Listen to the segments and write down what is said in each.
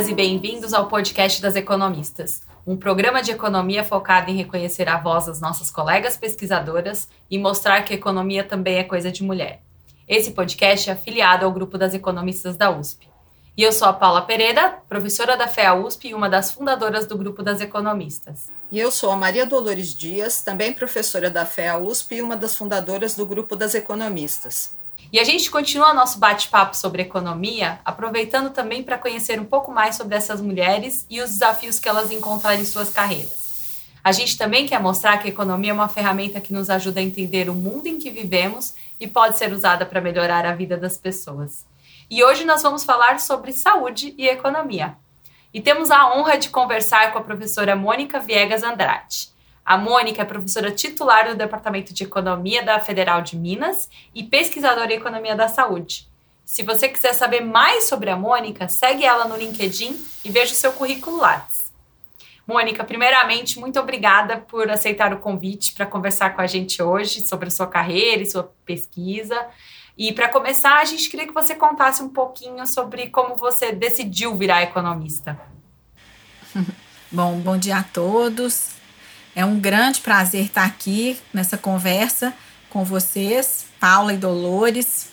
Bem-vindas e bem-vindos ao podcast das economistas, um programa de economia focado em reconhecer a voz das nossas colegas pesquisadoras e mostrar que economia também é coisa de mulher. Esse podcast é afiliado ao grupo das economistas da USP. E eu sou a Paula Pereira, professora da FEA USP e uma das fundadoras do grupo das economistas. E eu sou a Maria Dolores Dias, também professora da FEA USP e uma das fundadoras do grupo das economistas. E a gente continua nosso bate-papo sobre economia, aproveitando também para conhecer um pouco mais sobre essas mulheres e os desafios que elas encontraram em suas carreiras. A gente também quer mostrar que a economia é uma ferramenta que nos ajuda a entender o mundo em que vivemos e pode ser usada para melhorar a vida das pessoas. E hoje nós vamos falar sobre saúde e economia. E temos a honra de conversar com a professora Mônica Viegas Andrade. A Mônica é professora titular do Departamento de Economia da Federal de Minas e pesquisadora em Economia da Saúde. Se você quiser saber mais sobre a Mônica, segue ela no LinkedIn e veja o seu currículo lá. Mônica, primeiramente, muito obrigada por aceitar o convite para conversar com a gente hoje sobre a sua carreira e sua pesquisa. E para começar, a gente queria que você contasse um pouquinho sobre como você decidiu virar economista. Bom, bom dia a todos. É um grande prazer estar aqui nessa conversa com vocês, Paula e Dolores,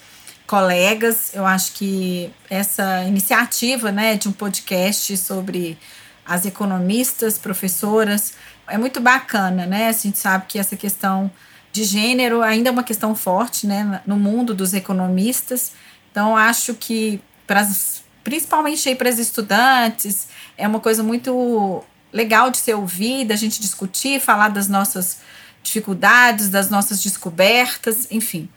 colegas. Eu acho que essa iniciativa né, de um podcast sobre as economistas, professoras, é muito bacana, né? A gente sabe que essa questão de gênero ainda é uma questão forte né, no mundo dos economistas. Então, acho que, pras, principalmente para as estudantes, é uma coisa muito legal de ser ouvida, a gente discutir, falar das nossas dificuldades, das nossas descobertas, enfim.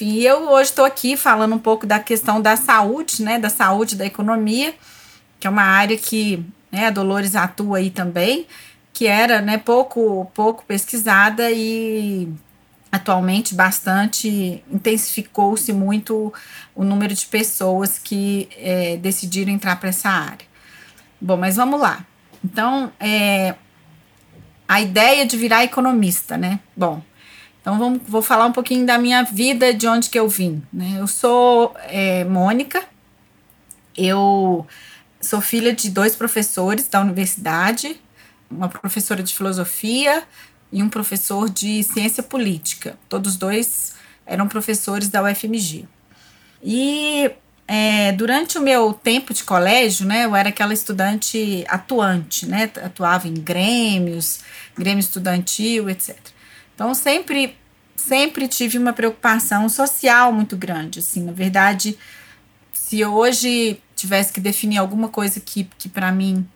E eu hoje estou aqui falando um pouco da questão da saúde, né, da saúde da economia, que é uma área que né, a Dolores atua aí também, que era né, pouco, pouco pesquisada e atualmente bastante intensificou-se muito o número de pessoas que é, decidiram entrar para essa área. Bom, mas vamos lá. Então, é, a ideia de virar economista, né? Bom, então vamos, vou falar um pouquinho da minha vida, de onde que eu vim. Né? Eu sou é, Mônica, eu sou filha de dois professores da universidade, uma professora de filosofia e um professor de ciência política. Todos dois eram professores da UFMG. E é, durante o meu tempo de colégio, né, eu era aquela estudante atuante, né, atuava em grêmios, grêmio estudantil, etc. Então sempre, sempre tive uma preocupação social muito grande, assim, na verdade, se hoje tivesse que definir alguma coisa que, que para mim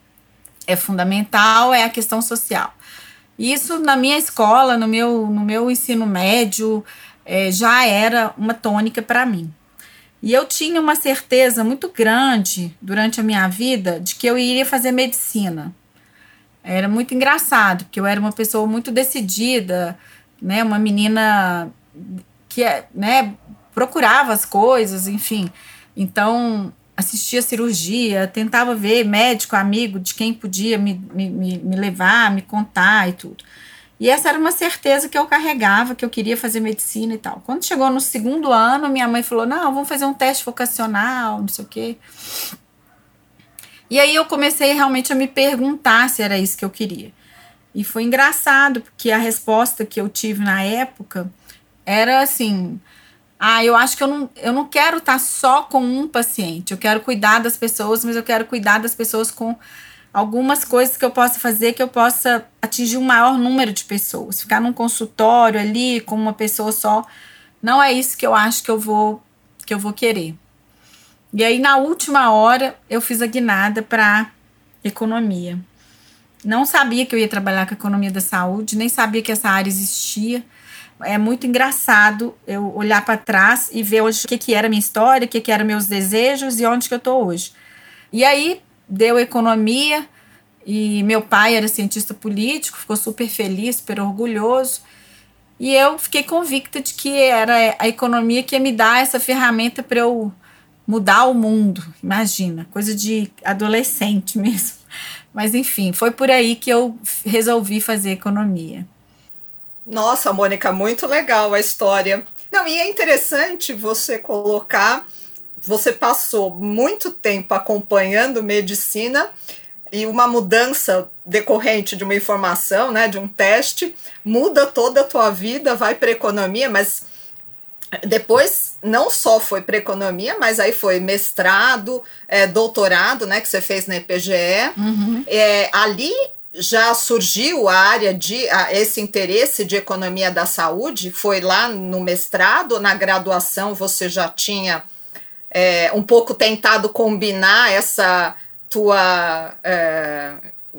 é fundamental, é a questão social. Isso na minha escola, no meu, no meu ensino médio, é, já era uma tônica para mim. E eu tinha uma certeza muito grande durante a minha vida de que eu iria fazer medicina. Era muito engraçado, porque eu era uma pessoa muito decidida, né, uma menina que né, procurava as coisas, enfim. Então, assistia cirurgia, tentava ver médico, amigo de quem podia me, me, me levar, me contar e tudo. E essa era uma certeza que eu carregava, que eu queria fazer medicina e tal. Quando chegou no segundo ano, minha mãe falou: não, vamos fazer um teste vocacional, não sei o quê. E aí eu comecei realmente a me perguntar se era isso que eu queria. E foi engraçado, porque a resposta que eu tive na época era assim: ah, eu acho que eu não, eu não quero estar só com um paciente. Eu quero cuidar das pessoas, mas eu quero cuidar das pessoas com algumas coisas que eu possa fazer que eu possa atingir um maior número de pessoas. Ficar num consultório ali com uma pessoa só, não é isso que eu acho que eu vou que eu vou querer. E aí na última hora eu fiz a guinada para economia. Não sabia que eu ia trabalhar com economia da saúde, nem sabia que essa área existia é muito engraçado eu olhar para trás e ver hoje o que, que era minha história, o que, que eram meus desejos e onde que eu estou hoje. E aí deu economia e meu pai era cientista político, ficou super feliz, super orgulhoso. E eu fiquei convicta de que era a economia que ia me dar essa ferramenta para eu mudar o mundo. Imagina, coisa de adolescente mesmo. Mas enfim, foi por aí que eu resolvi fazer economia. Nossa, Mônica, muito legal a história. Não, e é interessante você colocar você passou muito tempo acompanhando medicina e uma mudança decorrente de uma informação, né, de um teste, muda toda a tua vida, vai para economia, mas depois não só foi para economia, mas aí foi mestrado, é, doutorado, né, que você fez na EPGE. Uhum. É, ali já surgiu a área de a, esse interesse de economia da saúde? Foi lá no mestrado, na graduação você já tinha é, um pouco tentado combinar essa tua é,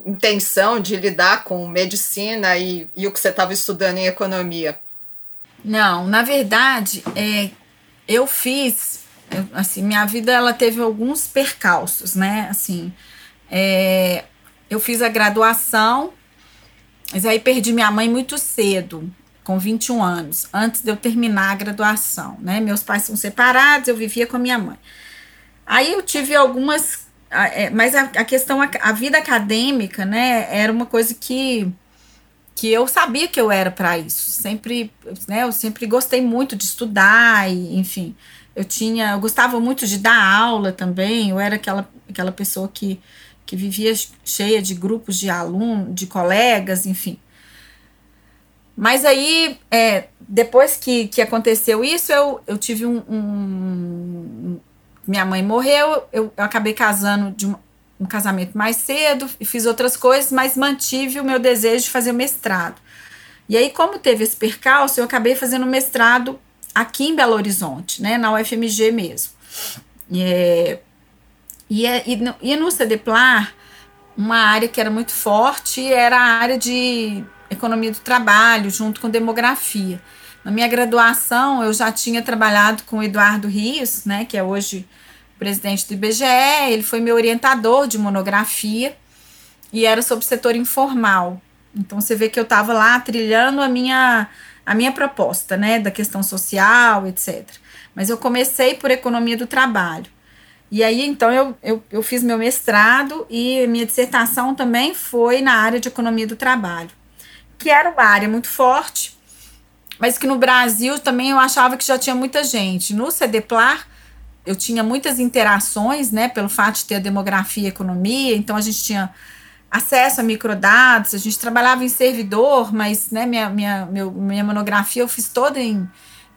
intenção de lidar com medicina e, e o que você estava estudando em economia? Não, na verdade, é, eu fiz, assim, minha vida ela teve alguns percalços, né? Assim, é, eu fiz a graduação, mas aí perdi minha mãe muito cedo, com 21 anos, antes de eu terminar a graduação, né? Meus pais são separados, eu vivia com a minha mãe. Aí eu tive algumas. É, mas a, questão, a vida acadêmica, né, era uma coisa que que eu sabia que eu era para isso. Sempre, né, eu sempre gostei muito de estudar e, enfim, eu tinha, eu gostava muito de dar aula também. Eu era aquela aquela pessoa que que vivia cheia de grupos de alunos, de colegas, enfim. Mas aí, é, depois que, que aconteceu isso, eu, eu tive um, um Minha mãe morreu, eu, eu acabei casando de um, um casamento mais cedo fiz outras coisas, mas mantive o meu desejo de fazer o mestrado. E aí, como teve esse percalço, eu acabei fazendo mestrado aqui em Belo Horizonte, né, na UFMG mesmo. E, é, e, é, e, no, e no CDPLAR, uma área que era muito forte era a área de economia do trabalho, junto com demografia. Na minha graduação, eu já tinha trabalhado com o Eduardo Rios, né, que é hoje presidente do IBGE, ele foi meu orientador de monografia e era sobre o setor informal. Então você vê que eu estava lá trilhando a minha a minha proposta, né, da questão social, etc. Mas eu comecei por economia do trabalho. E aí, então, eu, eu, eu fiz meu mestrado e minha dissertação também foi na área de economia do trabalho, que era uma área muito forte, mas que no Brasil também eu achava que já tinha muita gente. No CDPLAR, eu tinha muitas interações, né, pelo fato de ter a demografia e economia, então a gente tinha acesso a microdados, a gente trabalhava em servidor, mas, né, minha, minha, meu, minha monografia eu fiz toda em,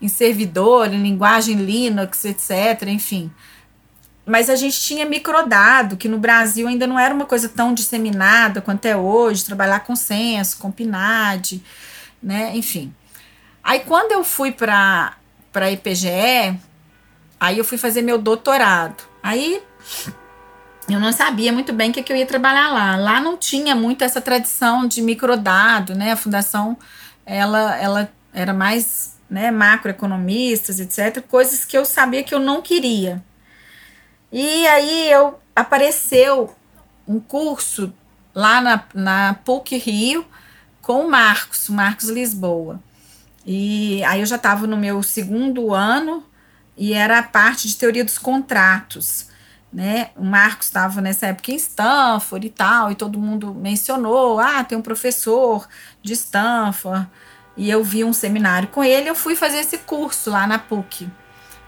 em servidor, em linguagem Linux, etc., enfim mas a gente tinha microdado, que no Brasil ainda não era uma coisa tão disseminada quanto é hoje, trabalhar com censo, com PNAD, né, enfim. Aí quando eu fui para para IPGE, aí eu fui fazer meu doutorado. Aí eu não sabia muito bem o que, que eu ia trabalhar lá. Lá não tinha muito essa tradição de microdado, né? A fundação ela ela era mais, né, macroeconomistas, etc, coisas que eu sabia que eu não queria. E aí eu apareceu um curso lá na, na PUC Rio com o Marcos, Marcos Lisboa. E aí eu já estava no meu segundo ano e era a parte de teoria dos contratos. Né? O Marcos estava nessa época em Stanford e tal, e todo mundo mencionou: ah, tem um professor de Stanford. E eu vi um seminário com ele, eu fui fazer esse curso lá na PUC.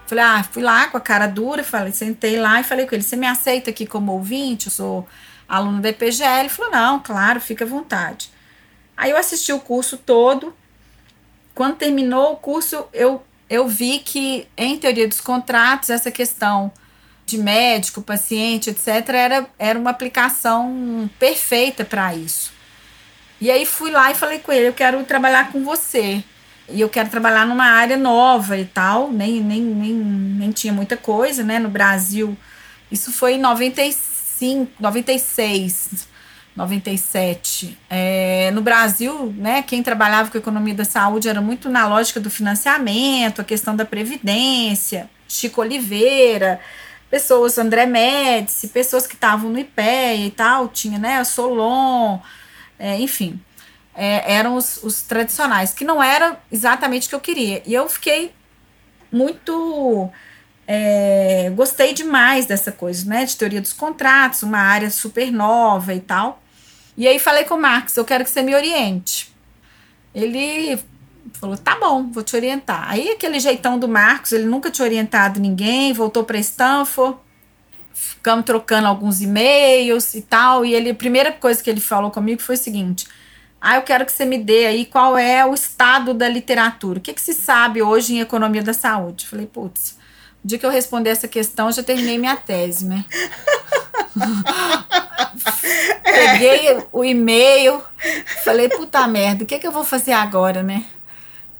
Falei, ah, fui lá com a cara dura, falei, sentei lá e falei com ele: você me aceita aqui como ouvinte? Eu sou aluno da EPGL. Ele falou: não, claro, fica à vontade. Aí eu assisti o curso todo. Quando terminou o curso, eu, eu vi que, em teoria dos contratos, essa questão de médico, paciente, etc., era, era uma aplicação perfeita para isso. E aí fui lá e falei com ele: eu quero trabalhar com você e eu quero trabalhar numa área nova e tal, nem, nem, nem, nem tinha muita coisa, né? No Brasil, isso foi em 95, 96, 97. É, no Brasil, né, quem trabalhava com economia da saúde era muito na lógica do financiamento, a questão da previdência, Chico Oliveira, pessoas, André Médici, pessoas que estavam no IPEA e tal, tinha, né, Solon, é, enfim é, eram os, os tradicionais, que não era exatamente o que eu queria. E eu fiquei muito. É, gostei demais dessa coisa, né? De teoria dos contratos, uma área super nova e tal. E aí falei com o Marcos, eu quero que você me oriente. Ele falou: tá bom, vou te orientar. Aí aquele jeitão do Marcos, ele nunca tinha orientado ninguém, voltou para Stanford, ficamos trocando alguns e-mails e tal. E ele, a primeira coisa que ele falou comigo foi o seguinte: ah, eu quero que você me dê aí qual é o estado da literatura. O que, que se sabe hoje em economia da saúde? Falei, putz, o dia que eu responder essa questão, eu já terminei minha tese, né? Peguei o e-mail, falei, puta merda, o que, que eu vou fazer agora, né?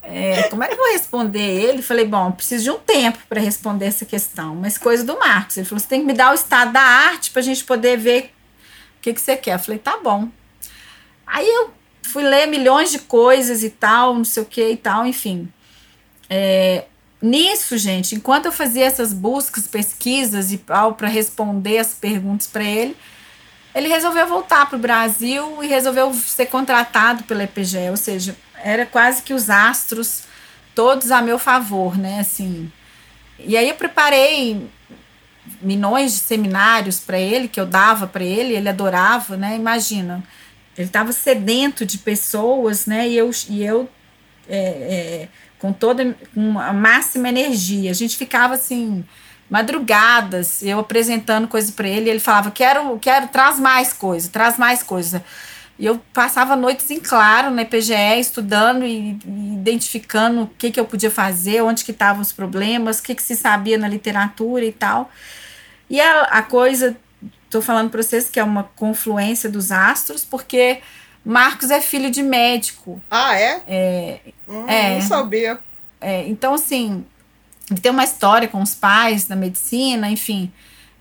É, como é que eu vou responder ele? Falei, bom, preciso de um tempo para responder essa questão, mas coisa do Marcos. Ele falou: você tem que me dar o estado da arte para a gente poder ver o que, que você quer. Eu falei, tá bom. Aí eu fui ler milhões de coisas e tal, não sei o que e tal, enfim. É, nisso, gente, enquanto eu fazia essas buscas, pesquisas e tal, para responder as perguntas para ele, ele resolveu voltar para o Brasil e resolveu ser contratado pela EPGE, ou seja, era quase que os astros todos a meu favor, né? Assim. E aí eu preparei milhões de seminários para ele que eu dava para ele, ele adorava, né? Imagina, ele estava sedento de pessoas, né? E eu, e eu é, é, com toda com a máxima energia. A gente ficava assim madrugadas, eu apresentando coisa para ele, ele falava: "Quero, quero, traz mais coisa, traz mais coisa". E eu passava noites em claro na IPGE, estudando e, e identificando o que, que eu podia fazer, onde que estavam os problemas, o que, que se sabia na literatura e tal. E a, a coisa, estou falando para vocês que é uma confluência dos astros, porque Marcos é filho de médico. Ah, é? É. Hum, é não sabia. É, então, assim, ele tem uma história com os pais da medicina, enfim.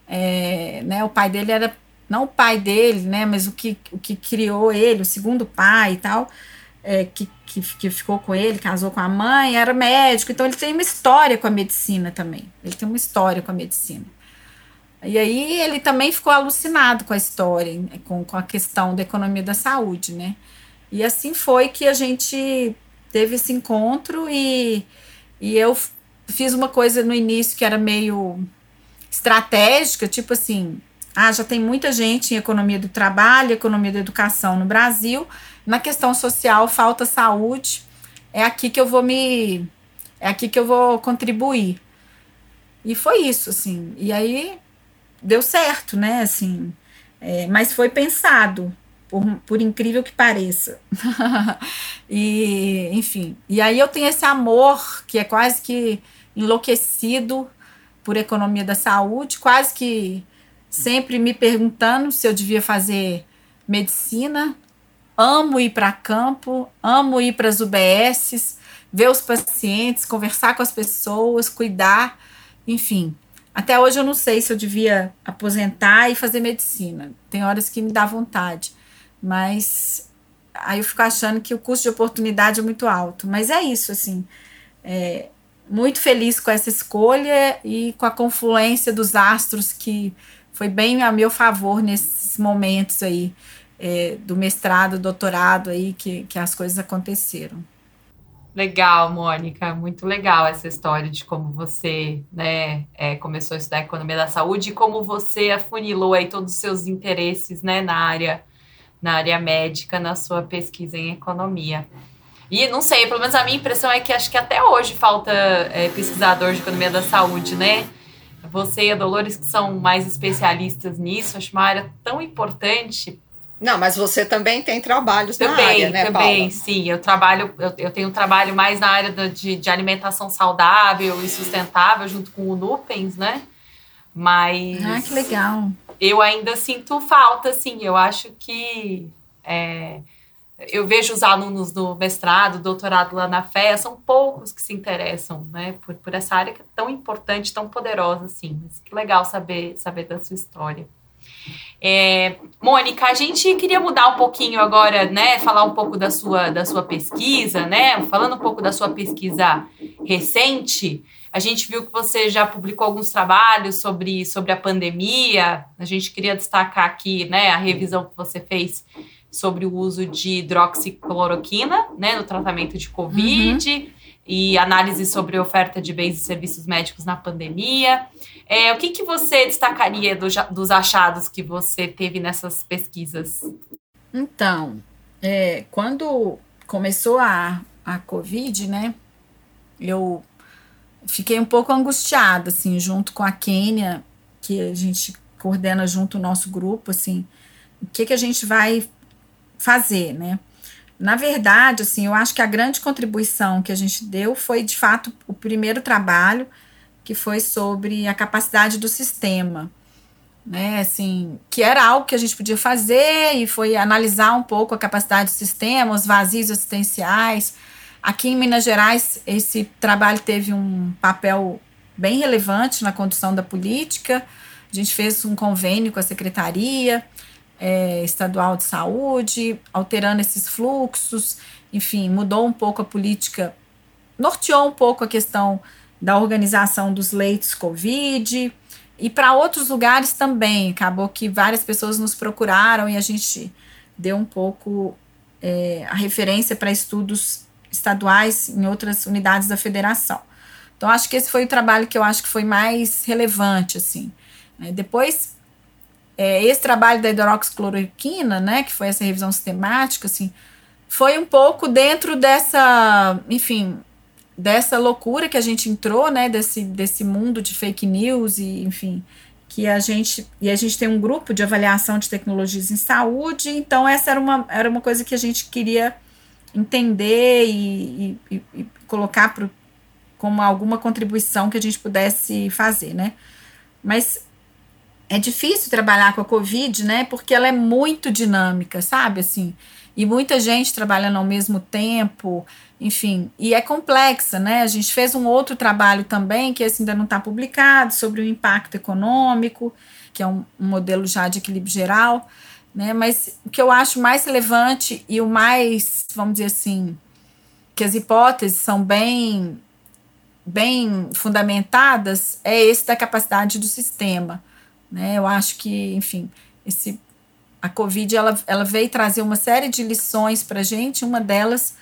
É, né, o pai dele era, não o pai dele, né, mas o que, o que criou ele, o segundo pai e tal, é, que, que, que ficou com ele, casou com a mãe, era médico, então ele tem uma história com a medicina também. Ele tem uma história com a medicina. E aí ele também ficou alucinado com a história, com, com a questão da economia da saúde, né? E assim foi que a gente teve esse encontro e, e eu fiz uma coisa no início que era meio estratégica, tipo assim, ah, já tem muita gente em economia do trabalho, economia da educação no Brasil. Na questão social, falta saúde. É aqui que eu vou me. É aqui que eu vou contribuir. E foi isso, assim. E aí deu certo, né? Assim. É, mas foi pensado, por, por incrível que pareça. e, enfim. E aí eu tenho esse amor que é quase que enlouquecido por economia da saúde, quase que sempre me perguntando se eu devia fazer medicina. Amo ir para campo, amo ir para as UBSs, ver os pacientes, conversar com as pessoas, cuidar, enfim. Até hoje eu não sei se eu devia aposentar e fazer medicina. Tem horas que me dá vontade, mas aí eu fico achando que o custo de oportunidade é muito alto. Mas é isso, assim. É, muito feliz com essa escolha e com a confluência dos astros que foi bem a meu favor nesses momentos aí é, do mestrado, doutorado aí que, que as coisas aconteceram. Legal, Mônica, muito legal essa história de como você né, é, começou a estudar economia da saúde e como você afunilou aí todos os seus interesses né, na área na área médica na sua pesquisa em economia. E não sei, pelo menos a minha impressão é que acho que até hoje falta é, pesquisador de economia da saúde, né? Você e a Dolores, que são mais especialistas nisso, acho uma área tão importante. Não, mas você também tem trabalhos também, na área, né, Também, Paula? sim. Eu trabalho, eu, eu tenho trabalho mais na área de, de alimentação saudável e sustentável, junto com o Nupens, né? Mas. Ah, que legal. Eu ainda sinto falta, assim. Eu acho que. É, eu vejo os alunos do mestrado, doutorado lá na FEA, são poucos que se interessam, né, por, por essa área que é tão importante, tão poderosa, assim. Mas que legal saber, saber da sua história. É, Mônica, a gente queria mudar um pouquinho agora, né, falar um pouco da sua, da sua pesquisa, né, falando um pouco da sua pesquisa recente, a gente viu que você já publicou alguns trabalhos sobre, sobre a pandemia, a gente queria destacar aqui, né, a revisão que você fez sobre o uso de hidroxicloroquina, né, no tratamento de Covid, uhum. e análise sobre oferta de bens e serviços médicos na pandemia. É, o que, que você destacaria do, dos achados que você teve nessas pesquisas? Então, é, quando começou a a Covid, né? Eu fiquei um pouco angustiada, assim, junto com a Kênia, que a gente coordena junto o nosso grupo, assim, o que, que a gente vai fazer, né? Na verdade, assim, eu acho que a grande contribuição que a gente deu foi, de fato, o primeiro trabalho, que foi sobre a capacidade do sistema, né? Assim, que era algo que a gente podia fazer e foi analisar um pouco a capacidade do sistema, os vazios assistenciais. Aqui em Minas Gerais, esse trabalho teve um papel bem relevante na condução da política. A gente fez um convênio com a secretaria é, estadual de saúde, alterando esses fluxos, enfim, mudou um pouco a política, norteou um pouco a questão da organização dos leitos Covid e para outros lugares também. Acabou que várias pessoas nos procuraram e a gente deu um pouco é, a referência para estudos estaduais em outras unidades da federação. Então, acho que esse foi o trabalho que eu acho que foi mais relevante, assim. É, depois, é, esse trabalho da hidroxicloroquina, né, que foi essa revisão sistemática, assim, foi um pouco dentro dessa, enfim, dessa loucura que a gente entrou, né, desse, desse mundo de fake news e, enfim, que a gente e a gente tem um grupo de avaliação de tecnologias em saúde, então essa era uma, era uma coisa que a gente queria entender e, e, e colocar pro, como alguma contribuição que a gente pudesse fazer, né? Mas é difícil trabalhar com a Covid, né? Porque ela é muito dinâmica, sabe? Assim, e muita gente trabalhando ao mesmo tempo, enfim, e é complexa, né? A gente fez um outro trabalho também, que esse ainda não está publicado, sobre o impacto econômico, que é um, um modelo já de equilíbrio geral, né? Mas o que eu acho mais relevante e o mais, vamos dizer assim, que as hipóteses são bem bem fundamentadas é esse da capacidade do sistema né? Eu acho que, enfim, esse, a Covid ela, ela veio trazer uma série de lições para a gente. Uma delas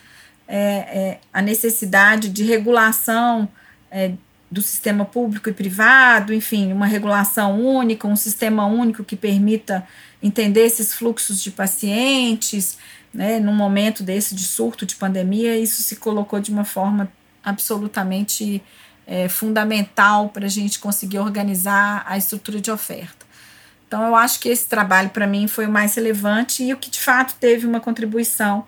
é, é, a necessidade de regulação é, do sistema público e privado, enfim, uma regulação única, um sistema único que permita entender esses fluxos de pacientes, né, num momento desse de surto de pandemia, isso se colocou de uma forma absolutamente é, fundamental para a gente conseguir organizar a estrutura de oferta. Então, eu acho que esse trabalho para mim foi o mais relevante e o que de fato teve uma contribuição,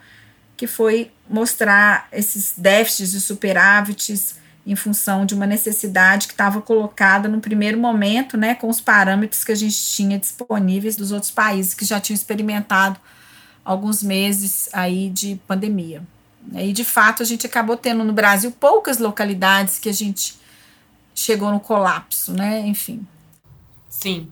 que foi mostrar esses déficits e superávites em função de uma necessidade que estava colocada no primeiro momento, né, com os parâmetros que a gente tinha disponíveis dos outros países que já tinham experimentado alguns meses aí de pandemia. E de fato a gente acabou tendo no Brasil poucas localidades que a gente chegou no colapso, né? Enfim. Sim.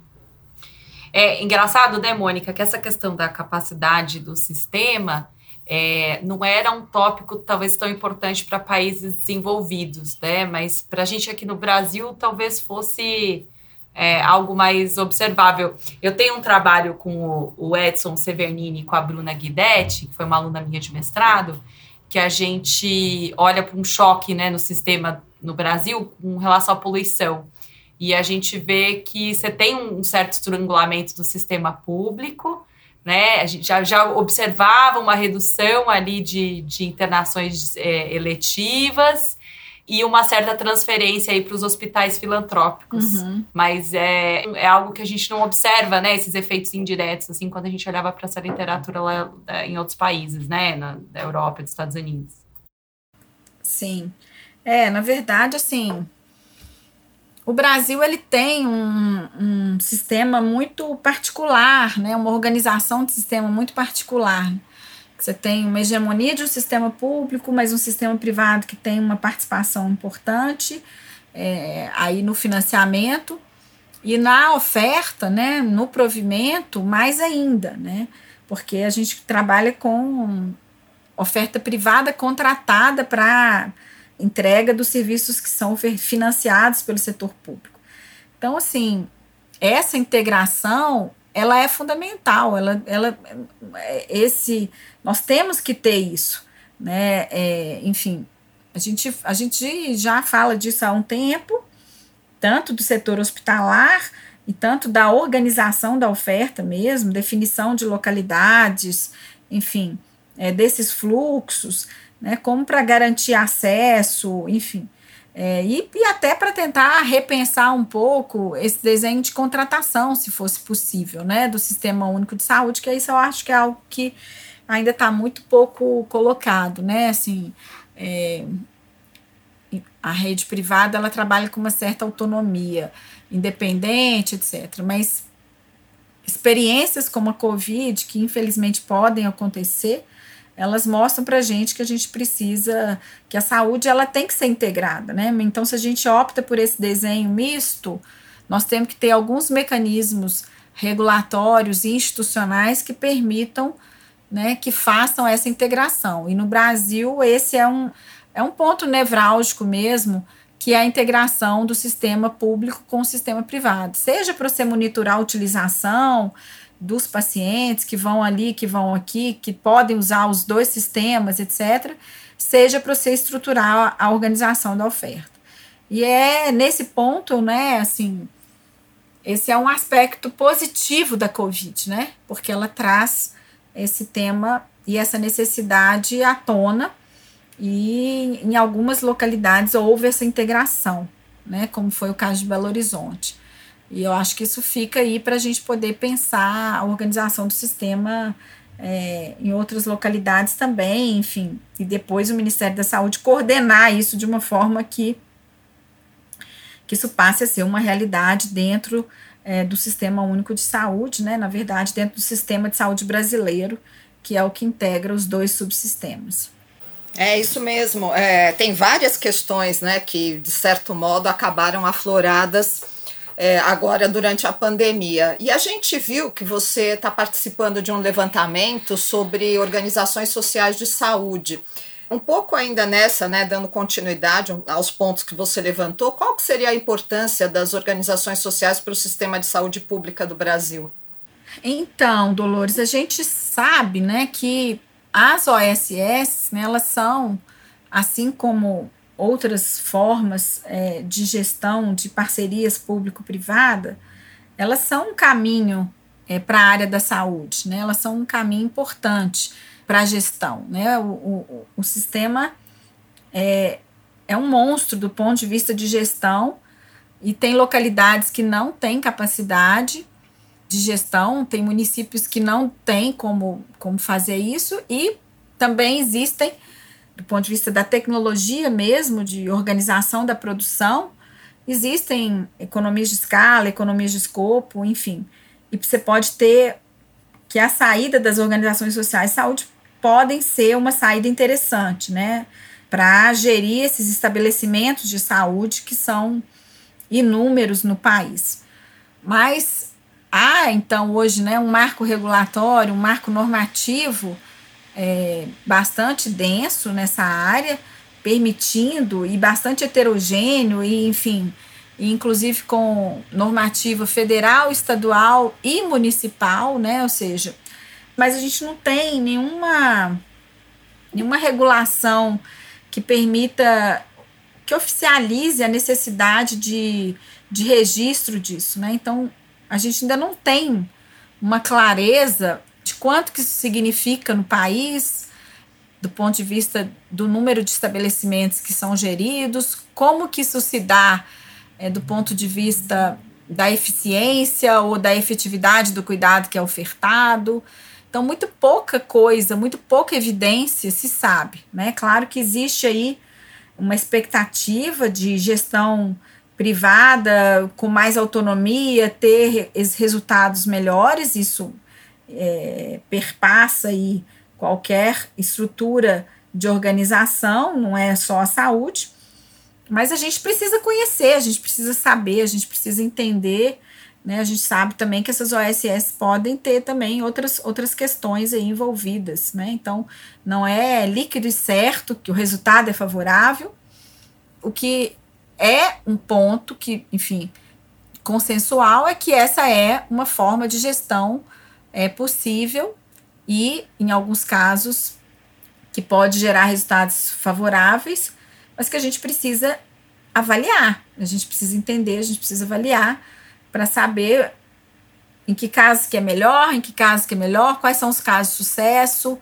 É engraçado, né, Mônica, que essa questão da capacidade do sistema é, não era um tópico talvez tão importante para países desenvolvidos, né? Mas para a gente aqui no Brasil talvez fosse é, algo mais observável. Eu tenho um trabalho com o, Edson Severnini e com a Bruna Guidetti, que foi uma aluna minha de mestrado, que a gente olha para um choque né, no sistema no Brasil com relação à poluição. E a gente vê que você tem um certo estrangulamento do sistema público, né? A gente já, já observava uma redução ali de, de internações é, eletivas e uma certa transferência aí para os hospitais filantrópicos. Uhum. Mas é, é algo que a gente não observa, né? Esses efeitos indiretos, assim, quando a gente olhava para essa literatura lá em outros países, né? Na, da Europa, dos Estados Unidos. Sim. É, na verdade, assim, o Brasil ele tem um, um sistema muito particular, né? Uma organização de sistema muito particular. Você tem uma hegemonia de um sistema público, mas um sistema privado que tem uma participação importante é, aí no financiamento e na oferta, né, no provimento, mais ainda, né, porque a gente trabalha com oferta privada contratada para entrega dos serviços que são financiados pelo setor público. Então, assim, essa integração ela é fundamental, ela, ela, esse, nós temos que ter isso, né, é, enfim, a gente, a gente já fala disso há um tempo, tanto do setor hospitalar e tanto da organização da oferta mesmo, definição de localidades, enfim, é, desses fluxos, né? Como para garantir acesso, enfim. É, e, e até para tentar repensar um pouco esse desenho de contratação, se fosse possível, né, do Sistema Único de Saúde, que isso eu acho que é algo que ainda está muito pouco colocado, né, assim, é, a rede privada ela trabalha com uma certa autonomia, independente, etc. Mas experiências como a Covid, que infelizmente podem acontecer, elas mostram para a gente que a gente precisa, que a saúde ela tem que ser integrada, né? Então, se a gente opta por esse desenho misto, nós temos que ter alguns mecanismos regulatórios e institucionais que permitam, né, que façam essa integração. E no Brasil, esse é um, é um ponto nevrálgico mesmo, que é a integração do sistema público com o sistema privado, seja para você monitorar a utilização, dos pacientes que vão ali, que vão aqui, que podem usar os dois sistemas, etc., seja para você estruturar a organização da oferta. E é nesse ponto, né, assim, esse é um aspecto positivo da Covid, né, porque ela traz esse tema e essa necessidade à tona, e em algumas localidades houve essa integração, né, como foi o caso de Belo Horizonte. E eu acho que isso fica aí para a gente poder pensar a organização do sistema é, em outras localidades também, enfim, e depois o Ministério da Saúde coordenar isso de uma forma que, que isso passe a ser uma realidade dentro é, do Sistema Único de Saúde, né? Na verdade, dentro do Sistema de Saúde brasileiro, que é o que integra os dois subsistemas. É isso mesmo. É, tem várias questões né, que, de certo modo, acabaram afloradas é, agora durante a pandemia. E a gente viu que você está participando de um levantamento sobre organizações sociais de saúde. Um pouco ainda nessa, né, dando continuidade aos pontos que você levantou, qual que seria a importância das organizações sociais para o sistema de saúde pública do Brasil? Então, Dolores, a gente sabe, né, que as OSS, né, elas são, assim como outras formas é, de gestão de parcerias público-privada, elas são um caminho é, para a área da saúde, né? elas são um caminho importante para a gestão. Né? O, o, o sistema é, é um monstro do ponto de vista de gestão e tem localidades que não têm capacidade de gestão, tem municípios que não têm como, como fazer isso e também existem do ponto de vista da tecnologia mesmo, de organização da produção, existem economias de escala, economias de escopo, enfim. E você pode ter que a saída das organizações sociais de saúde podem ser uma saída interessante, né? Para gerir esses estabelecimentos de saúde que são inúmeros no país. Mas há, então, hoje, né, um marco regulatório, um marco normativo é, bastante denso nessa área, permitindo e bastante heterogêneo e enfim, inclusive com normativa federal, estadual e municipal, né? Ou seja, mas a gente não tem nenhuma nenhuma regulação que permita que oficialize a necessidade de, de registro disso, né? Então, a gente ainda não tem uma clareza de quanto que isso significa no país, do ponto de vista do número de estabelecimentos que são geridos, como que isso se dá é, do ponto de vista da eficiência ou da efetividade do cuidado que é ofertado. Então, muito pouca coisa, muito pouca evidência se sabe. Né? Claro que existe aí uma expectativa de gestão privada com mais autonomia, ter resultados melhores, isso é, perpassa aí qualquer estrutura de organização, não é só a saúde, mas a gente precisa conhecer, a gente precisa saber, a gente precisa entender, né? A gente sabe também que essas OSS podem ter também outras, outras questões aí envolvidas, né? Então, não é líquido e certo que o resultado é favorável. O que é um ponto que, enfim, consensual é que essa é uma forma de gestão é possível e, em alguns casos, que pode gerar resultados favoráveis, mas que a gente precisa avaliar, a gente precisa entender, a gente precisa avaliar para saber em que casos que é melhor, em que casos que é melhor, quais são os casos de sucesso,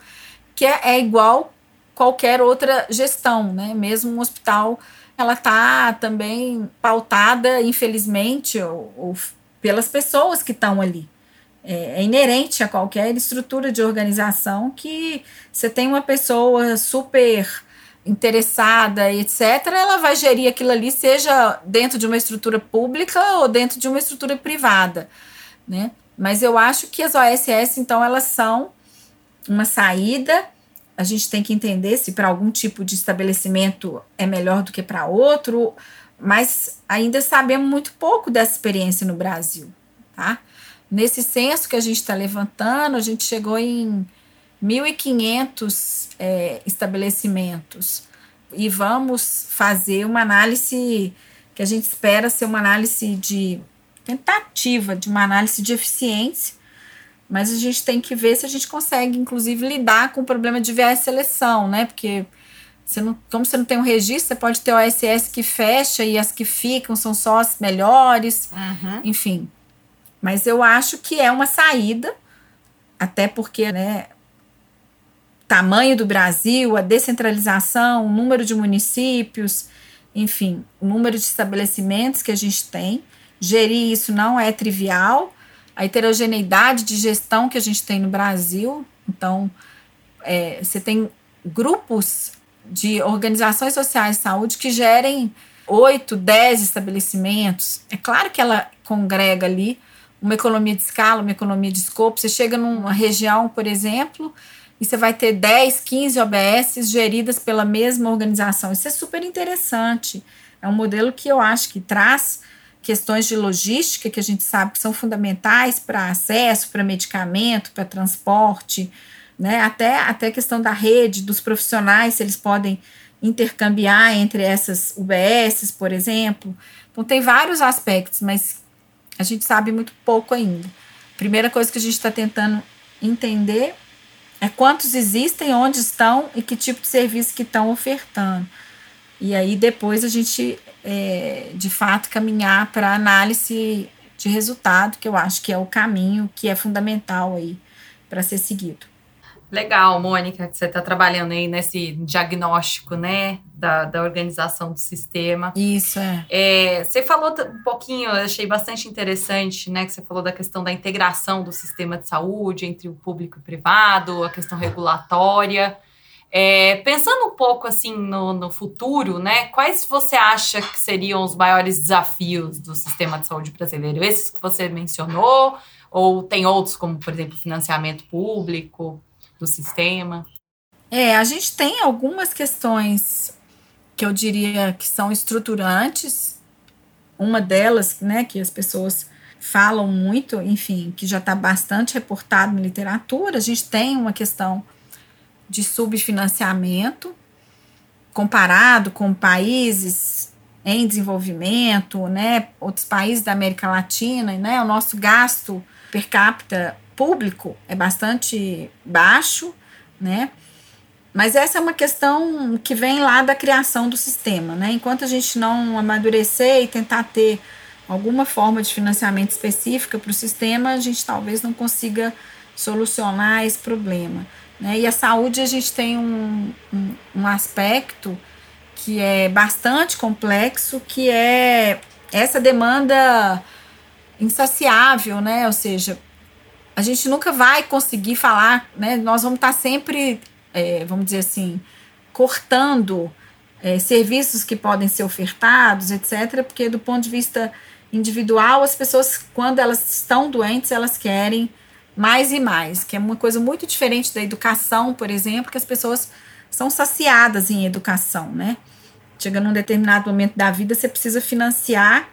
que é, é igual qualquer outra gestão, né? Mesmo um hospital, ela está também pautada, infelizmente, ou, ou pelas pessoas que estão ali. É, é, inerente a qualquer estrutura de organização que você tem uma pessoa super interessada, etc., ela vai gerir aquilo ali, seja dentro de uma estrutura pública ou dentro de uma estrutura privada, né? Mas eu acho que as OSS, então, elas são uma saída. A gente tem que entender se para algum tipo de estabelecimento é melhor do que para outro, mas ainda sabemos muito pouco dessa experiência no Brasil, tá? Nesse censo que a gente está levantando, a gente chegou em 1.500 é, estabelecimentos e vamos fazer uma análise que a gente espera ser uma análise de tentativa, de uma análise de eficiência, mas a gente tem que ver se a gente consegue, inclusive, lidar com o problema de viés seleção, né? Porque você não, como você não tem um registro, você pode ter OSS que fecha e as que ficam são só as melhores, uhum. enfim. Mas eu acho que é uma saída, até porque, né, tamanho do Brasil, a descentralização, o número de municípios, enfim, o número de estabelecimentos que a gente tem. Gerir isso não é trivial. A heterogeneidade de gestão que a gente tem no Brasil. Então, é, você tem grupos de organizações sociais de saúde que gerem oito, dez estabelecimentos. É claro que ela congrega ali uma economia de escala, uma economia de escopo. Você chega numa região, por exemplo, e você vai ter 10, 15 OBS geridas pela mesma organização. Isso é super interessante. É um modelo que eu acho que traz questões de logística que a gente sabe que são fundamentais para acesso, para medicamento, para transporte, né? até, até a questão da rede, dos profissionais, se eles podem intercambiar entre essas UBSs, por exemplo. Então, tem vários aspectos, mas a gente sabe muito pouco ainda. Primeira coisa que a gente está tentando entender é quantos existem, onde estão e que tipo de serviço que estão ofertando. E aí depois a gente, é, de fato, caminhar para análise de resultado, que eu acho que é o caminho que é fundamental aí para ser seguido. Legal, Mônica, que você está trabalhando aí nesse diagnóstico, né, da, da organização do sistema. Isso, é. é. Você falou um pouquinho, eu achei bastante interessante, né, que você falou da questão da integração do sistema de saúde entre o público e o privado, a questão regulatória. É, pensando um pouco, assim, no, no futuro, né, quais você acha que seriam os maiores desafios do sistema de saúde brasileiro? Esses que você mencionou? Ou tem outros, como, por exemplo, financiamento público? Do sistema? É, a gente tem algumas questões que eu diria que são estruturantes. Uma delas, né, que as pessoas falam muito, enfim, que já está bastante reportado na literatura, a gente tem uma questão de subfinanciamento comparado com países em desenvolvimento, né, outros países da América Latina, né, o nosso gasto per capita público é bastante baixo, né? Mas essa é uma questão que vem lá da criação do sistema, né? Enquanto a gente não amadurecer e tentar ter alguma forma de financiamento específica para o sistema, a gente talvez não consiga solucionar esse problema. Né? E a saúde, a gente tem um, um, um aspecto que é bastante complexo, que é essa demanda insaciável, né? Ou seja, a gente nunca vai conseguir falar, né? Nós vamos estar sempre, é, vamos dizer assim, cortando é, serviços que podem ser ofertados, etc. Porque do ponto de vista individual, as pessoas, quando elas estão doentes, elas querem mais e mais, que é uma coisa muito diferente da educação, por exemplo, que as pessoas são saciadas em educação, né? Chega num determinado momento da vida, você precisa financiar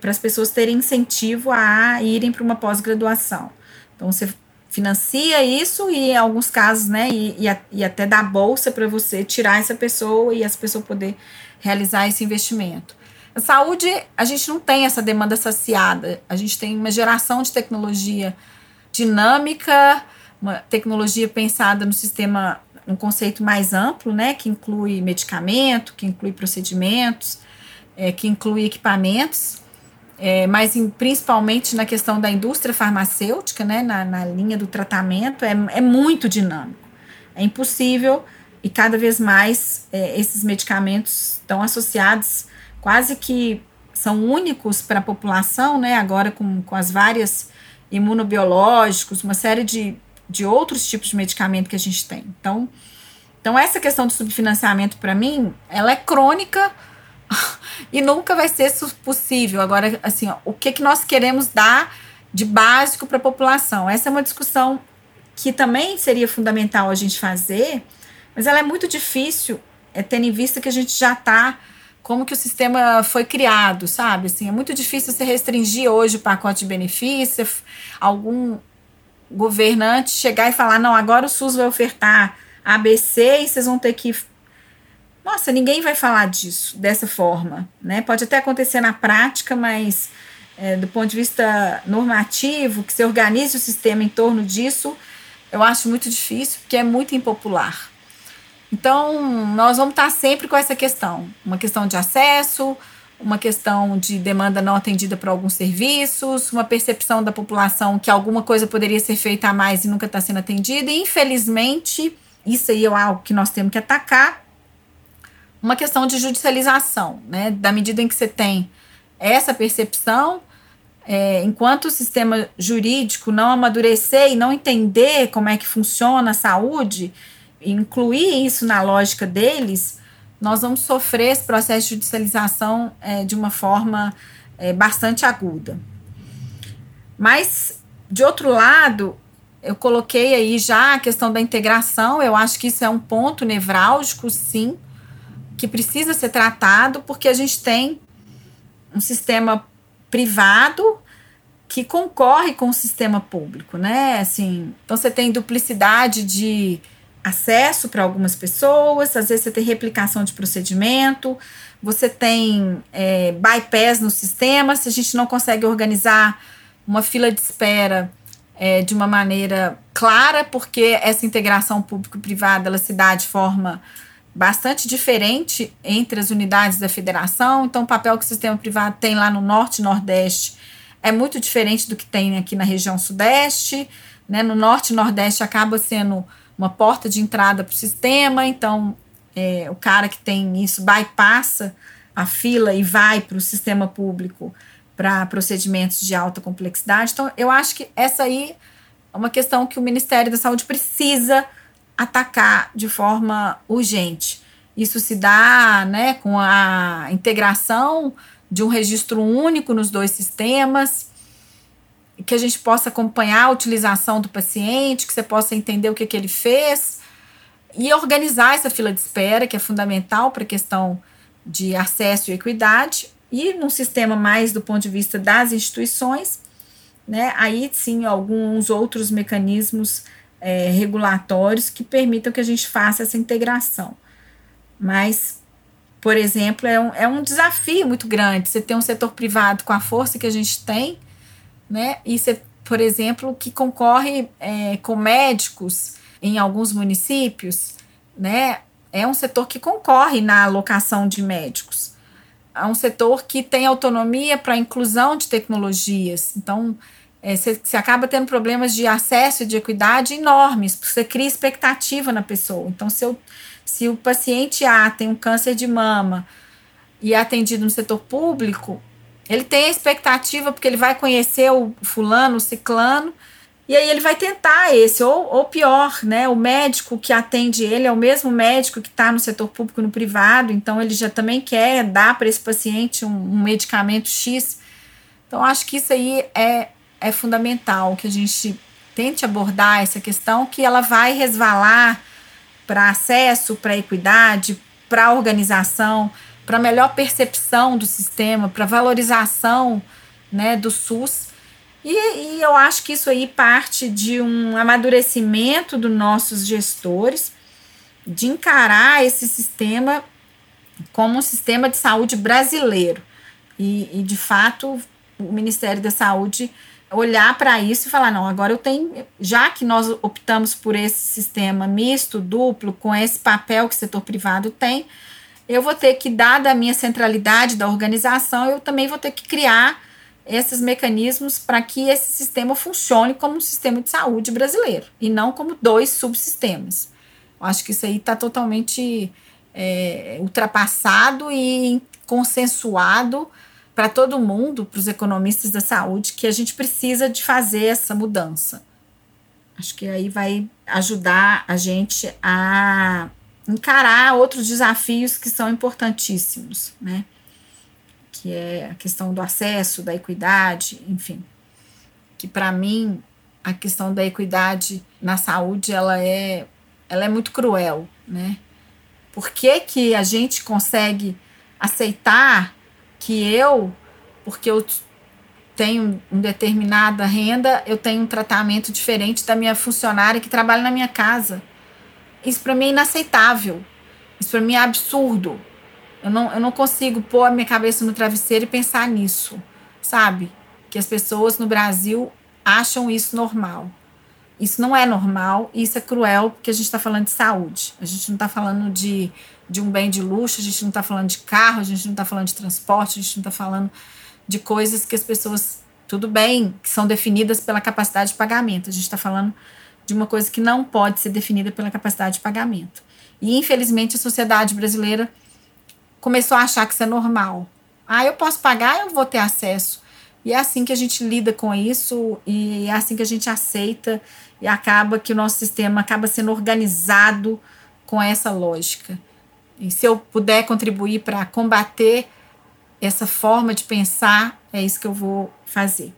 para as pessoas terem incentivo a irem para uma pós-graduação. Então você financia isso e em alguns casos, né, e, e, e até dá bolsa para você tirar essa pessoa e essa pessoa poder realizar esse investimento. A saúde, a gente não tem essa demanda saciada. A gente tem uma geração de tecnologia dinâmica, uma tecnologia pensada no sistema, um conceito mais amplo, né, que inclui medicamento, que inclui procedimentos, é, que inclui equipamentos é, mas em, principalmente na questão da indústria farmacêutica, né, na, na linha do tratamento, é, é muito dinâmico. É impossível e cada vez mais é, esses medicamentos estão associados quase que são únicos para a população, né? Agora com, com as várias imunobiológicos, uma série de, de outros tipos de medicamento que a gente tem. Então, então essa questão do subfinanciamento para mim, ela é crônica e nunca vai ser possível. Agora, assim, ó, o que que nós queremos dar de básico para a população? Essa é uma discussão que também seria fundamental a gente fazer, mas ela é muito difícil, é, tendo em vista que a gente já está como que o sistema foi criado, sabe? Assim, é muito difícil você restringir hoje o pacote de benefícios, algum governante chegar e falar, não, agora o SUS vai ofertar ABC e vocês vão ter que nossa, ninguém vai falar disso dessa forma, né? Pode até acontecer na prática, mas é, do ponto de vista normativo, que se organize o sistema em torno disso, eu acho muito difícil, porque é muito impopular. Então, nós vamos estar sempre com essa questão: uma questão de acesso, uma questão de demanda não atendida para alguns serviços, uma percepção da população que alguma coisa poderia ser feita a mais e nunca está sendo atendida, e infelizmente, isso aí é algo que nós temos que atacar. Uma questão de judicialização, né? Da medida em que você tem essa percepção, é, enquanto o sistema jurídico não amadurecer e não entender como é que funciona a saúde, incluir isso na lógica deles, nós vamos sofrer esse processo de judicialização é, de uma forma é, bastante aguda. Mas, de outro lado, eu coloquei aí já a questão da integração, eu acho que isso é um ponto nevrálgico, sim, que precisa ser tratado, porque a gente tem um sistema privado que concorre com o sistema público, né? Assim, então você tem duplicidade de acesso para algumas pessoas, às vezes você tem replicação de procedimento, você tem é, bypass no sistema, se a gente não consegue organizar uma fila de espera é, de uma maneira clara, porque essa integração público-privada ela se dá de forma bastante diferente entre as unidades da federação, então o papel que o sistema privado tem lá no norte e nordeste é muito diferente do que tem aqui na região sudeste, né? no norte e nordeste acaba sendo uma porta de entrada para o sistema, então é, o cara que tem isso bypassa a fila e vai para o sistema público para procedimentos de alta complexidade. Então, eu acho que essa aí é uma questão que o Ministério da Saúde precisa atacar de forma urgente. Isso se dá né, com a integração de um registro único nos dois sistemas, que a gente possa acompanhar a utilização do paciente, que você possa entender o que, que ele fez e organizar essa fila de espera, que é fundamental para a questão de acesso e equidade, e num sistema mais do ponto de vista das instituições, né, aí sim alguns outros mecanismos é, regulatórios que permitam que a gente faça essa integração. Mas, por exemplo, é um, é um desafio muito grande você ter um setor privado com a força que a gente tem, né? E você, por exemplo, que concorre é, com médicos em alguns municípios, né? É um setor que concorre na alocação de médicos. É um setor que tem autonomia para a inclusão de tecnologias. Então, você, você acaba tendo problemas de acesso e de equidade enormes, porque você cria expectativa na pessoa. Então, se, eu, se o paciente A tem um câncer de mama e é atendido no setor público, ele tem a expectativa porque ele vai conhecer o fulano, o ciclano, e aí ele vai tentar esse, ou, ou pior, né? O médico que atende ele é o mesmo médico que está no setor público e no privado, então ele já também quer dar para esse paciente um, um, medicamento X. Então, acho que isso aí é, é fundamental que a gente tente abordar essa questão, que ela vai resvalar para acesso, para equidade, para organização para melhor percepção do sistema, para valorização né, do SUS. E, e, eu acho que isso aí parte de um amadurecimento dos nossos gestores, de encarar esse sistema como um sistema de saúde brasileiro. E, e de fato, o Ministério da Saúde olhar para isso e falar: não, agora eu tenho, já que nós optamos por esse sistema misto, duplo, com esse papel que o setor privado tem, eu vou ter que, dada a minha centralidade da organização, eu também vou ter que criar esses mecanismos para que esse sistema funcione como um sistema de saúde brasileiro e não como dois subsistemas. Eu acho que isso aí está totalmente é, ultrapassado e consensuado para todo mundo, para os economistas da saúde, que a gente precisa de fazer essa mudança. Acho que aí vai ajudar a gente a encarar outros desafios que são importantíssimos, né? Que é a questão do acesso, da equidade, enfim. Que para mim a questão da equidade na saúde ela é ela é muito cruel, né? Por que, que a gente consegue aceitar que eu, porque eu tenho uma determinada renda, eu tenho um tratamento diferente da minha funcionária que trabalha na minha casa? Isso para mim é inaceitável. Isso para mim é absurdo. Eu não, eu não consigo pôr a minha cabeça no travesseiro e pensar nisso, sabe? Que as pessoas no Brasil acham isso normal. Isso não é normal, isso é cruel, porque a gente está falando de saúde. A gente não está falando de, de um bem de luxo, a gente não está falando de carro, a gente não está falando de transporte, a gente não está falando de coisas que as pessoas, tudo bem, que são definidas pela capacidade de pagamento. A gente está falando de uma coisa que não pode ser definida pela capacidade de pagamento. E, infelizmente, a sociedade brasileira começou a achar que isso é normal. Ah, eu posso pagar, eu vou ter acesso. E é assim que a gente lida com isso e é assim que a gente aceita e acaba que o nosso sistema acaba sendo organizado com essa lógica. E se eu puder contribuir para combater essa forma de pensar, é isso que eu vou fazer.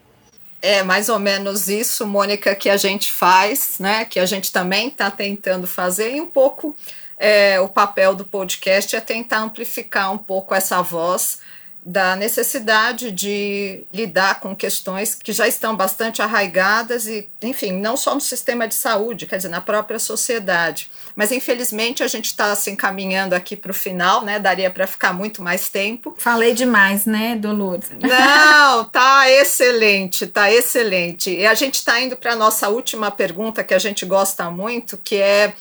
É mais ou menos isso, Mônica, que a gente faz, né? Que a gente também está tentando fazer, e um pouco é, o papel do podcast é tentar amplificar um pouco essa voz da necessidade de lidar com questões que já estão bastante arraigadas e, enfim, não só no sistema de saúde, quer dizer, na própria sociedade. Mas, infelizmente, a gente está se encaminhando aqui para o final, né? Daria para ficar muito mais tempo. Falei demais, né, Dolores? Não, tá excelente, tá excelente. E a gente está indo para a nossa última pergunta, que a gente gosta muito, que é,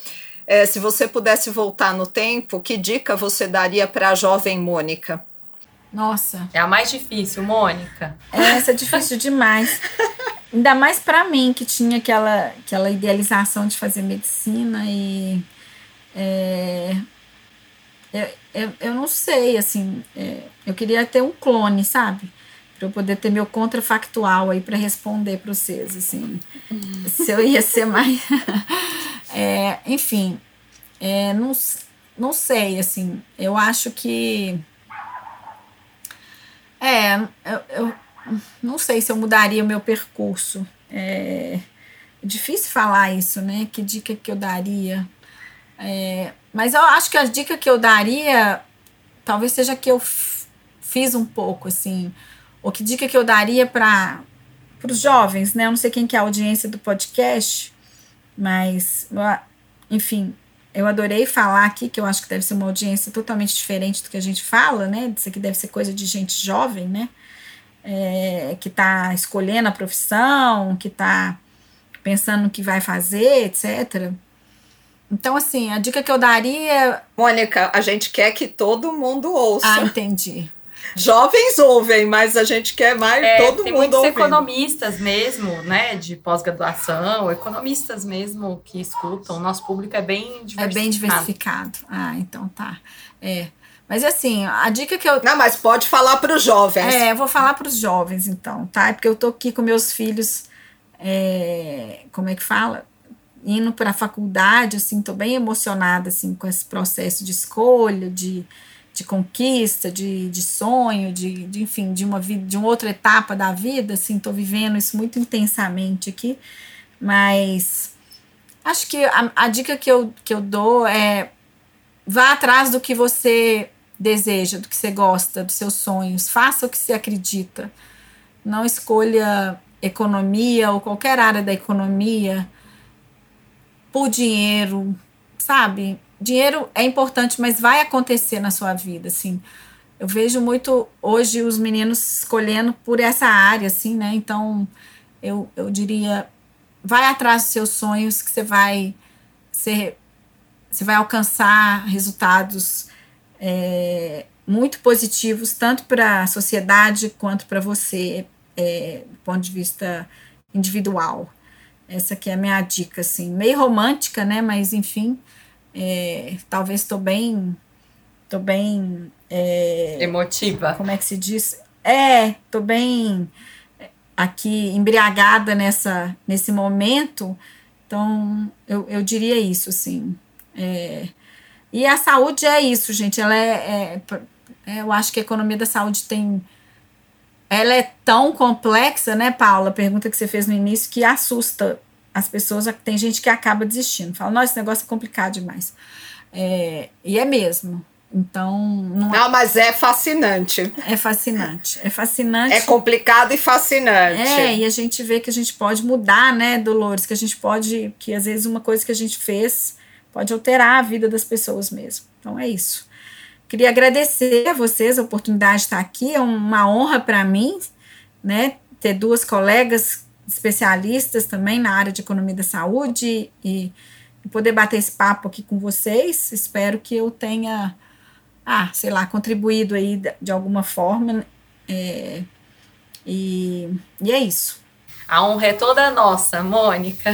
é se você pudesse voltar no tempo, que dica você daria para a jovem Mônica? Nossa. É a mais difícil, Mônica. Essa é difícil demais. Ainda mais para mim, que tinha aquela, aquela idealização de fazer medicina e. É, eu, eu, eu não sei, assim. É, eu queria ter um clone, sabe? Para eu poder ter meu contrafactual aí para responder para vocês, assim. Se eu ia ser mais. é, enfim, é, não, não sei, assim. Eu acho que é, eu, eu não sei se eu mudaria o meu percurso. É, difícil falar isso, né? Que dica que eu daria? É, mas eu acho que a dica que eu daria talvez seja que eu fiz um pouco, assim. Ou que dica que eu daria para os jovens, né? Eu não sei quem que é a audiência do podcast, mas, enfim, eu adorei falar aqui, que eu acho que deve ser uma audiência totalmente diferente do que a gente fala, né? Isso aqui deve ser coisa de gente jovem, né? É, que está escolhendo a profissão, que está pensando no que vai fazer, etc. Então, assim, a dica que eu daria. Mônica, a gente quer que todo mundo ouça. Ah, entendi. Jovens ouvem, mas a gente quer mais é, todo tem mundo muitos ouvindo. economistas mesmo, né, de pós-graduação, economistas mesmo que escutam. O nosso público é bem diversificado. É bem diversificado. Ah, então tá. É. Mas assim, a dica que eu. Não, mas pode falar para os jovens. É, eu vou falar para os jovens, então, tá? É porque eu tô aqui com meus filhos. É, como é que fala? Indo para a faculdade, assim, tô bem emocionada, assim, com esse processo de escolha, de de conquista, de, de sonho, de, de enfim, de uma vida, de uma outra etapa da vida, assim, tô vivendo isso muito intensamente aqui, mas acho que a, a dica que eu, que eu dou é vá atrás do que você deseja, do que você gosta, dos seus sonhos, faça o que você acredita, não escolha economia ou qualquer área da economia por dinheiro, sabe? Dinheiro é importante, mas vai acontecer na sua vida, assim. Eu vejo muito hoje os meninos escolhendo por essa área, assim, né? Então, eu, eu diria, vai atrás dos seus sonhos que você vai ser, você vai alcançar resultados é, muito positivos, tanto para a sociedade quanto para você, é, do ponto de vista individual. Essa aqui é a minha dica, assim, meio romântica, né? Mas, enfim, É, talvez estou bem. Tô bem. É, Emotiva. Como é que se diz? É, tô bem aqui embriagada nessa, nesse momento. Então, eu, eu diria isso, assim. É, e a saúde é isso, gente. Ela é, é, é, Eu acho que a economia da saúde tem. Ela é tão complexa, né, Paula? A pergunta que você fez no início que assusta as pessoas. Tem gente que acaba desistindo. Fala, nossa, esse negócio é complicado demais. É, e é mesmo. Então. Não, não, mas é fascinante. É fascinante. É fascinante. É complicado e fascinante. É, e a gente vê que a gente pode mudar, né, Dolores? Que a gente pode. Que às vezes uma coisa que a gente fez pode alterar a vida das pessoas mesmo. Então é isso. Queria agradecer a vocês a oportunidade de estar aqui. É uma honra para mim, né, ter duas colegas especialistas também na área de economia da saúde e, e poder bater esse papo aqui com vocês. Espero que eu tenha ah, sei lá, contribuído aí de alguma forma. É, e, e é isso. A honra é toda nossa, Mônica.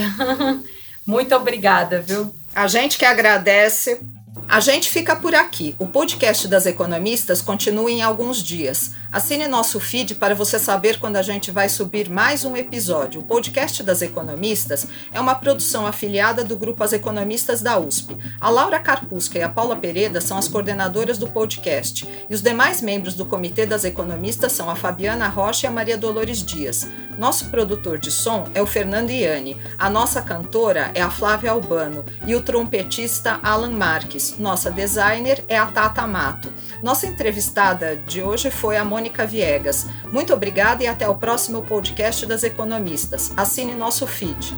Muito obrigada, viu? A gente que agradece. A gente fica por aqui. O podcast das economistas continua em alguns dias. Assine nosso feed para você saber quando a gente vai subir mais um episódio. O podcast das economistas é uma produção afiliada do grupo As Economistas da USP. A Laura Carpusca e a Paula Pereda são as coordenadoras do podcast, e os demais membros do comitê das economistas são a Fabiana Rocha e a Maria Dolores Dias. Nosso produtor de som é o Fernando Iani, a nossa cantora é a Flávia Albano e o trompetista Alan Marques. Nossa designer é a Tata Mato. Nossa entrevistada de hoje foi a Mônica Viegas. Muito obrigada e até o próximo podcast das Economistas. Assine nosso feed.